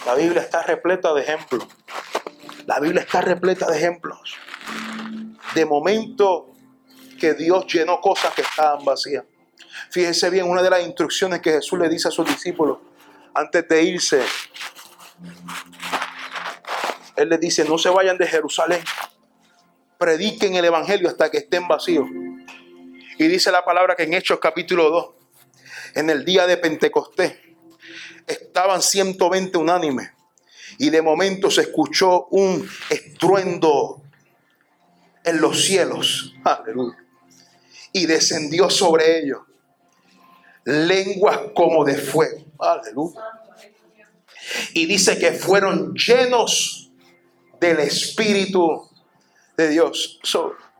La Biblia está repleta de ejemplos. La Biblia está repleta de ejemplos. De momento que Dios llenó cosas que estaban vacías. Fíjense bien, una de las instrucciones que Jesús le dice a sus discípulos antes de irse, Él les dice, no se vayan de Jerusalén, prediquen el Evangelio hasta que estén vacíos. Y dice la palabra que en Hechos capítulo 2, en el día de Pentecostés, estaban 120 unánimes. Y de momento se escuchó un estruendo en los cielos. Aleluya y descendió sobre ellos lenguas como de fuego. Aleluya. Y dice que fueron llenos del Espíritu de Dios.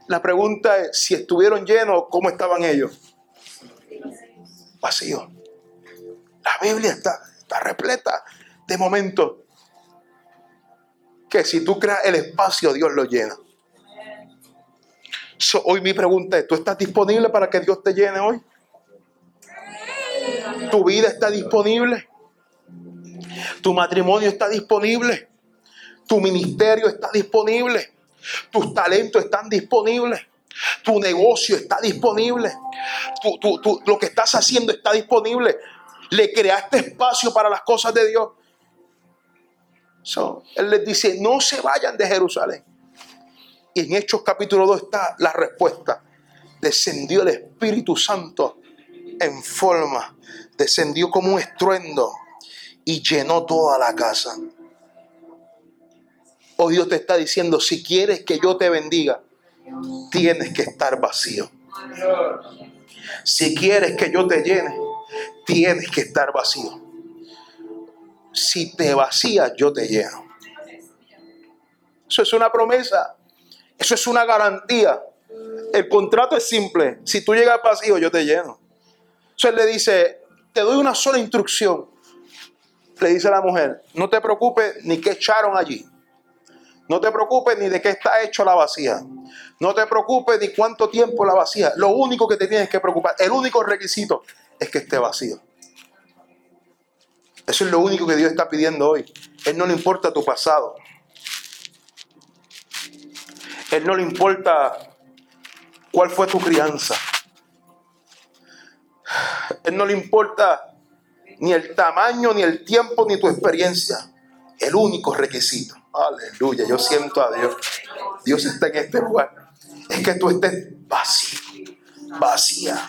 la pregunta es, si estuvieron llenos, ¿cómo estaban ellos? Vacíos. La Biblia está, está repleta de momentos que si tú creas el espacio, Dios lo llena hoy mi pregunta es, ¿tú estás disponible para que Dios te llene hoy? ¿Tu vida está disponible? ¿Tu matrimonio está disponible? ¿Tu ministerio está disponible? ¿Tus talentos están disponibles? ¿Tu negocio está disponible? lo que estás haciendo está disponible? ¿Le creaste espacio para las cosas de Dios? él les dice, no se vayan de Jerusalén. Y en Hechos capítulo 2 está la respuesta. Descendió el Espíritu Santo en forma, descendió como un estruendo y llenó toda la casa. Hoy Dios te está diciendo, si quieres que yo te bendiga, tienes que estar vacío. Si quieres que yo te llene, tienes que estar vacío. Si te vacías, yo te lleno. Eso es una promesa. Eso es una garantía. El contrato es simple. Si tú llegas vacío, yo te lleno. Entonces le dice, te doy una sola instrucción. Le dice a la mujer, no te preocupes ni qué echaron allí. No te preocupes ni de qué está hecho la vacía. No te preocupes ni cuánto tiempo la vacía. Lo único que te tienes que preocupar, el único requisito es que esté vacío. Eso es lo único que Dios está pidiendo hoy. Él no le importa tu pasado. Él no le importa cuál fue tu crianza. Él no le importa ni el tamaño, ni el tiempo, ni tu experiencia. El único requisito. Aleluya, yo siento a Dios. Dios está en este lugar. Es que tú estés vacío, vacía.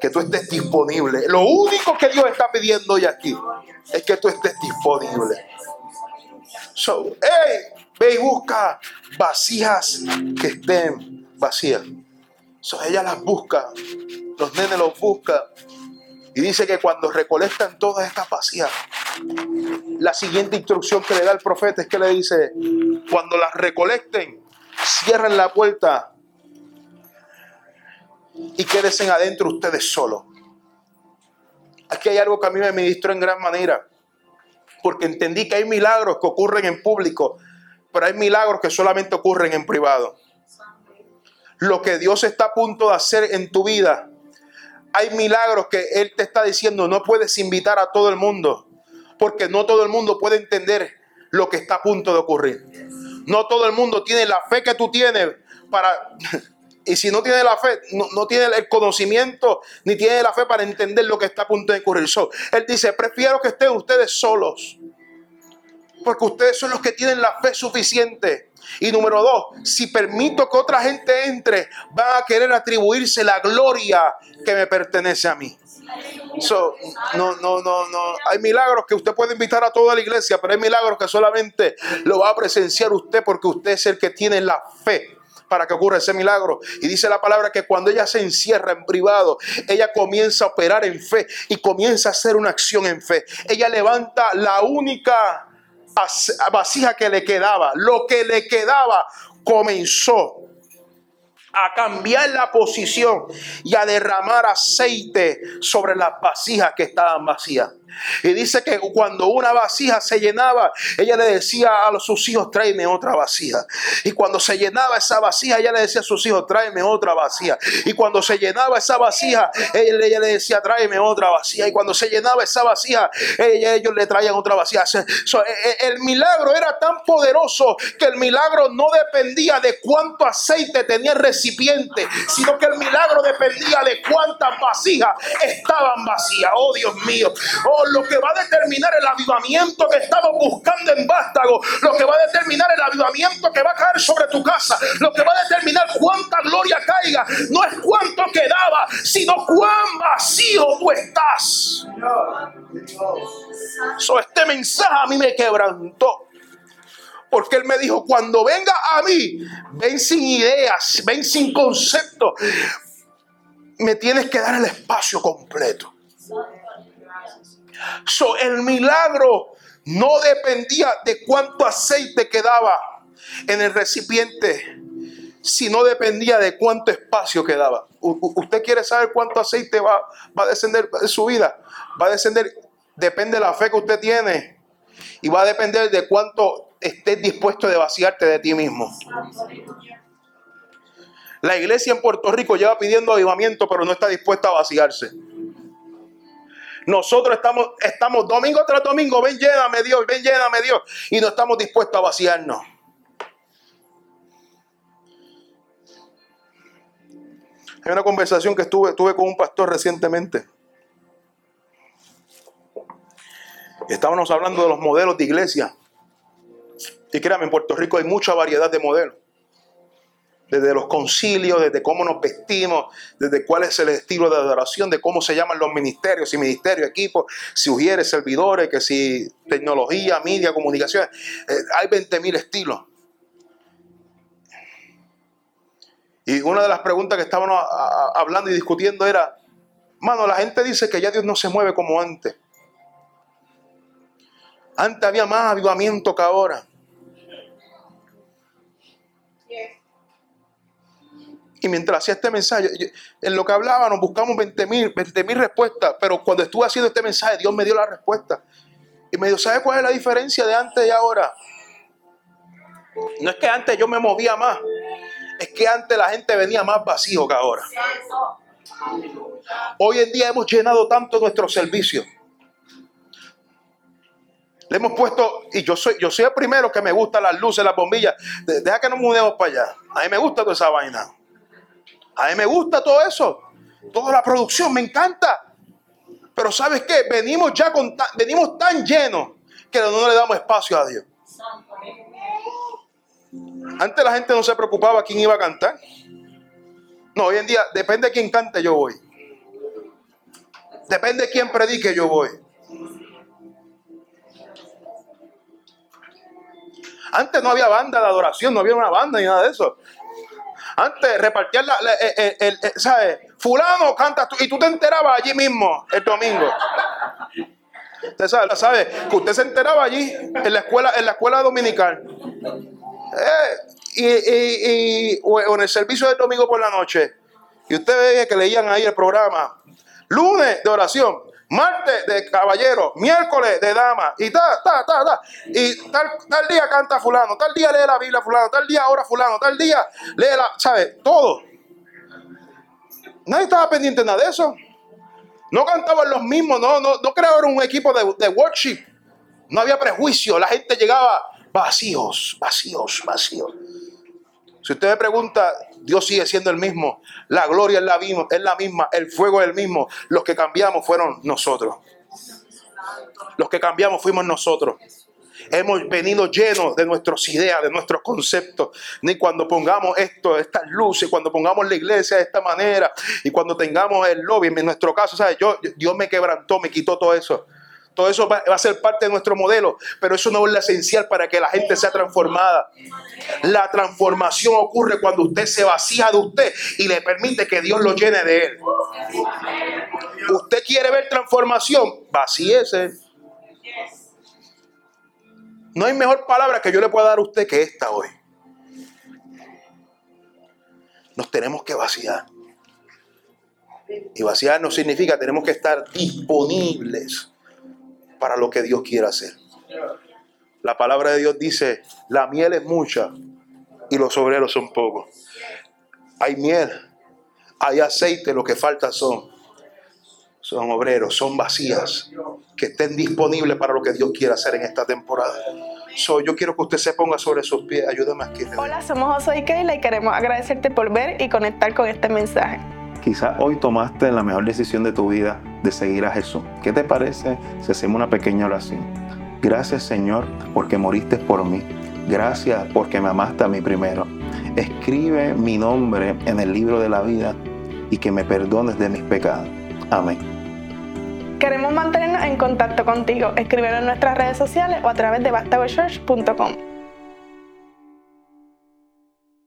Que tú estés disponible. Lo único que Dios está pidiendo hoy aquí es que tú estés disponible. So, hey, ve y busca vasijas que estén vacías. So, ella las busca, los nenes los buscan. Y dice que cuando recolectan todas estas vacías, la siguiente instrucción que le da el profeta es que le dice, cuando las recolecten, cierren la puerta y quédense adentro ustedes solos. Aquí hay algo que a mí me ministró en gran manera, porque entendí que hay milagros que ocurren en público, pero hay milagros que solamente ocurren en privado. Lo que Dios está a punto de hacer en tu vida, hay milagros que Él te está diciendo, no puedes invitar a todo el mundo, porque no todo el mundo puede entender lo que está a punto de ocurrir. No todo el mundo tiene la fe que tú tienes para... Y si no tiene la fe, no, tiene el conocimiento, ni tiene la fe para entender lo que está a punto de ocurrir. él dice, prefiero que estén ustedes solos porque ustedes son los que tienen la fe suficiente. Y número dos, si permito que otra gente entre, van a querer atribuirse la gloria que me pertenece a mí. no, no, no, no. Hay milagros que usted puede invitar a toda la iglesia, pero hay milagros que solamente lo va a presenciar usted porque usted es el que tiene la fe para que ocurra ese milagro. Y dice la palabra que cuando ella se encierra en privado, ella comienza a operar en fe y comienza a hacer una acción en fe. Ella levanta la única vasija que le quedaba, lo que le quedaba, comenzó a cambiar la posición y a derramar aceite sobre las vasijas que estaban vacías. Y dice que cuando una vasija se llenaba, ella le decía a sus hijos, tráeme otra vasija. Y cuando se llenaba esa vasija, ella le decía a sus hijos, tráeme otra vasija. Y cuando se llenaba esa vasija, ella, le decía, tráeme otra vasija. Y cuando se llenaba esa vasija, ellos le traían otra vasija. E, e, el milagro era tan poderoso que el milagro no dependía de cuánto aceite tenía el recipiente, sino que el milagro dependía de cuántas vasijas estaban vacías. Oh Dios mío. Oh lo que va a determinar el avivamiento que estamos buscando en Vástago, lo que va a determinar el avivamiento que va a caer sobre tu casa, lo que va a determinar cuánta gloria caiga, no es cuánto quedaba, sino cuán vacío tú estás. So, este mensaje a mí me quebrantó. Porque él me dijo, cuando venga a mí, ven sin ideas, ven sin concepto. Me tienes que dar el espacio completo. So, el milagro no dependía de cuánto aceite quedaba en el recipiente, sino dependía de cuánto espacio quedaba. usted quiere saber cuánto aceite va, va a descender en su vida. Va a descender, depende de la fe que usted tiene. Y va a depender de cuánto estés dispuesto de vaciarte de ti mismo. La iglesia en Puerto Rico lleva pidiendo avivamiento, pero no está dispuesta a vaciarse. Nosotros estamos, estamos domingo tras domingo, ven lléname Dios, ven lléname Dios. Y no estamos dispuestos a vaciarnos. Hay una conversación que estuve, tuve con un pastor recientemente. Estábamos hablando de los modelos de iglesia. Y créame, en Puerto Rico hay mucha variedad de modelos. Desde los concilios, desde cómo nos vestimos, desde cuál es el estilo de adoración, de cómo se llaman los ministerios, si ministerio, equipo, si hubiere servidores, que si tecnología, media, comunicación. Eh, hay 20 mil estilos. Y una de las preguntas que estábamos hablando y discutiendo era, mano, la gente dice que ya Dios no se mueve como antes. Antes había más avivamiento que ahora. Y mientras hacía este mensaje, en lo que hablaba nos buscamos 20 mil 20 respuestas, pero cuando estuve haciendo este mensaje, Dios me dio la respuesta. Y me dijo, ¿sabe cuál es la diferencia de antes y ahora? No es que antes yo me movía más, es que antes la gente venía más vacío que ahora. Hoy en día hemos llenado tanto nuestro servicio. Le hemos puesto, y yo soy, yo soy el primero que me gusta las luces, las bombillas. Deja que nos mudemos para allá. A mí me gusta toda esa vaina. A mí me gusta todo eso. Toda la producción me encanta. Pero ¿sabes qué? Venimos ya con venimos tan llenos que no le damos espacio a Dios. Antes la gente no se preocupaba quién iba a cantar. No, hoy en día depende de quién cante yo voy. Depende de quién predique yo voy. Antes no había banda de adoración, no había una banda ni nada de eso. Antes repartían la, el, ¿sabes? Fulano canta y tú te enterabas allí mismo el domingo. Usted sabe, sabe que usted se enteraba allí en la escuela, en la escuela dominical. Eh, y, o en el servicio del domingo por la noche. Y usted veía que leían ahí el programa. Lunes de oración, martes de caballero, miércoles de dama, y ta, ta, ta, ta. Y tal, tal día canta fulano, tal día lee la Biblia fulano, tal día ora fulano, tal día lee la, ¿sabe? Todo. Nadie estaba pendiente de nada de eso. No cantaban los mismos, no, no, no crearon un equipo de worship. No había prejuicio, la gente llegaba vacíos, vacíos, vacíos. Si usted me pregunta, Dios sigue siendo el mismo. La gloria es la, misma. El fuego es el mismo. Los que cambiamos fueron nosotros. Los que cambiamos fuimos nosotros. Hemos venido llenos de nuestras ideas, de nuestros conceptos. Ni cuando pongamos esto, estas luces, cuando pongamos la iglesia de esta manera y cuando tengamos el lobby, en nuestro caso, ¿sabes? Yo, Dios me quebrantó, me quitó todo eso. Todo eso va, a ser parte de nuestro modelo, pero eso no es lo esencial para que la gente sea transformada. La transformación ocurre cuando usted se vacía de usted y le permite que Dios lo llene de él. Usted quiere ver transformación, vacíese. No hay mejor palabra que yo le pueda dar a usted que esta hoy. Nos tenemos que vaciar. Y vaciar no significa tenemos que estar disponibles para lo que Dios quiere hacer. La palabra de Dios dice, la miel es mucha y los obreros son pocos. Hay miel, hay aceite, lo que falta son, son obreros, son vacías, que estén disponibles para lo que Dios quiere hacer en esta temporada. So, yo quiero que usted se ponga sobre sus pies. Ayúdame aquí. Hola, somos José y Keila y queremos agradecerte por ver y conectar con este mensaje. Quizás hoy tomaste la mejor decisión de tu vida de seguir a Jesús. ¿Qué te parece si hacemos una pequeña oración? Gracias Señor porque moriste por mí. Gracias porque me amaste a mí primero. Escribe mi nombre en el libro de la vida y que me perdones de mis pecados. Amén. Queremos mantenernos en contacto contigo. Escríbelo en nuestras redes sociales o a través de bastagochurch.com.